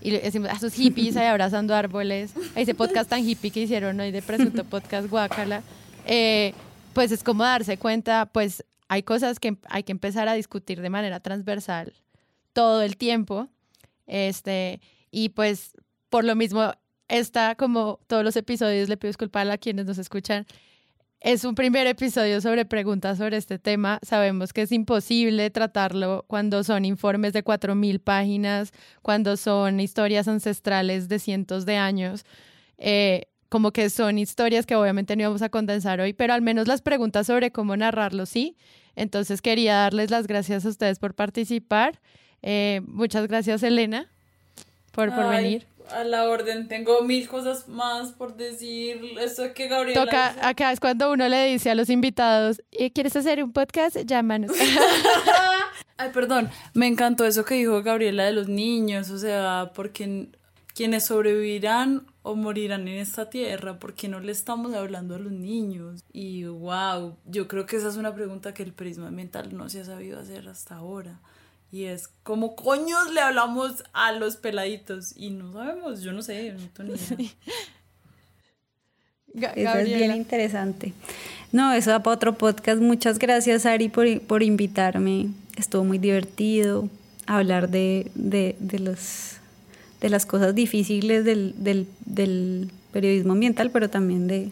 Y decimos, a esos hippies ahí abrazando árboles, a ese podcast tan hippie que hicieron hoy de Presunto Podcast Guacala, eh, pues es como darse cuenta, pues hay cosas que hay que empezar a discutir de manera transversal todo el tiempo. Este, y pues por lo mismo, está como todos los episodios, le pido disculpas a quienes nos escuchan, es un primer episodio sobre preguntas sobre este tema. Sabemos que es imposible tratarlo cuando son informes de 4.000 páginas, cuando son historias ancestrales de cientos de años. Eh, como que son historias que obviamente no vamos a condensar hoy, pero al menos las preguntas sobre cómo narrarlo sí. Entonces quería darles las gracias a ustedes por participar. Eh, muchas gracias, Elena, por, por venir a la orden. Tengo mil cosas más por decir. Esto que Gabriela. Toca, acá es cuando uno le dice a los invitados: ¿Quieres hacer un podcast? Llámanos. Ay, perdón. Me encantó eso que dijo Gabriela de los niños. O sea, porque quienes sobrevivirán o morirán en esta tierra, ¿por qué no le estamos hablando a los niños? Y wow, yo creo que esa es una pregunta que el prisma mental no se ha sabido hacer hasta ahora. Y es como coños le hablamos a los peladitos y no sabemos, yo no sé, no tengo ni Eso es bien interesante. No, eso da para otro podcast. Muchas gracias, Ari, por, por invitarme. Estuvo muy divertido hablar de, de, de, los, de las cosas difíciles del, del, del periodismo ambiental, pero también de,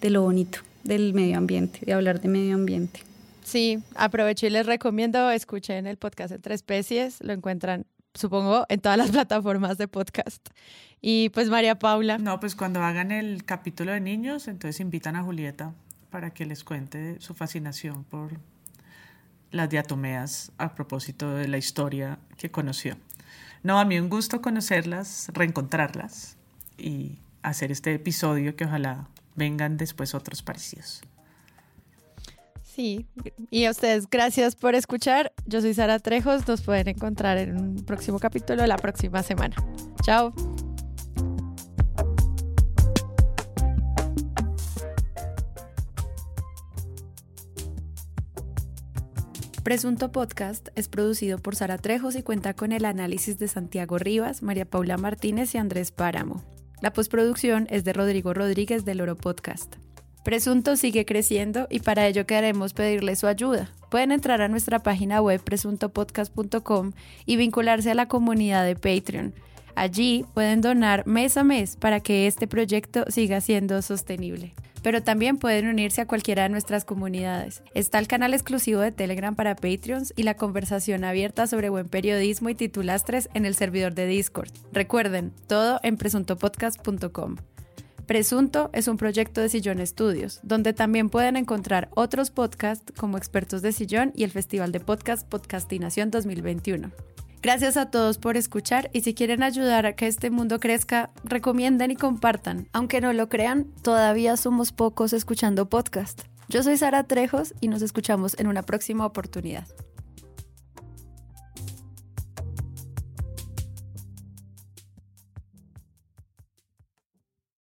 de lo bonito del medio ambiente, de hablar de medio ambiente. Sí, aprovecho y les recomiendo, escuchen el podcast Entre Especies, lo encuentran, supongo, en todas las plataformas de podcast. Y pues María Paula. No, pues cuando hagan el capítulo de niños, entonces invitan a Julieta para que les cuente su fascinación por las diatomeas a propósito de la historia que conoció. No, a mí un gusto conocerlas, reencontrarlas y hacer este episodio que ojalá vengan después otros parecidos. Sí, y a ustedes gracias por escuchar. Yo soy Sara Trejos, nos pueden encontrar en un próximo capítulo la próxima semana. Chao. Presunto Podcast es producido por Sara Trejos y cuenta con el análisis de Santiago Rivas, María Paula Martínez y Andrés Páramo. La postproducción es de Rodrigo Rodríguez del Oro Podcast. Presunto sigue creciendo y para ello queremos pedirle su ayuda. Pueden entrar a nuestra página web presuntopodcast.com y vincularse a la comunidad de Patreon. Allí pueden donar mes a mes para que este proyecto siga siendo sostenible. Pero también pueden unirse a cualquiera de nuestras comunidades. Está el canal exclusivo de Telegram para Patreons y la conversación abierta sobre buen periodismo y titulastres en el servidor de Discord. Recuerden, todo en presuntopodcast.com. Presunto es un proyecto de Sillón Estudios, donde también pueden encontrar otros podcasts como Expertos de Sillón y el Festival de Podcast Podcastinación 2021. Gracias a todos por escuchar y si quieren ayudar a que este mundo crezca, recomienden y compartan. Aunque no lo crean, todavía somos pocos escuchando podcast. Yo soy Sara Trejos y nos escuchamos en una próxima oportunidad.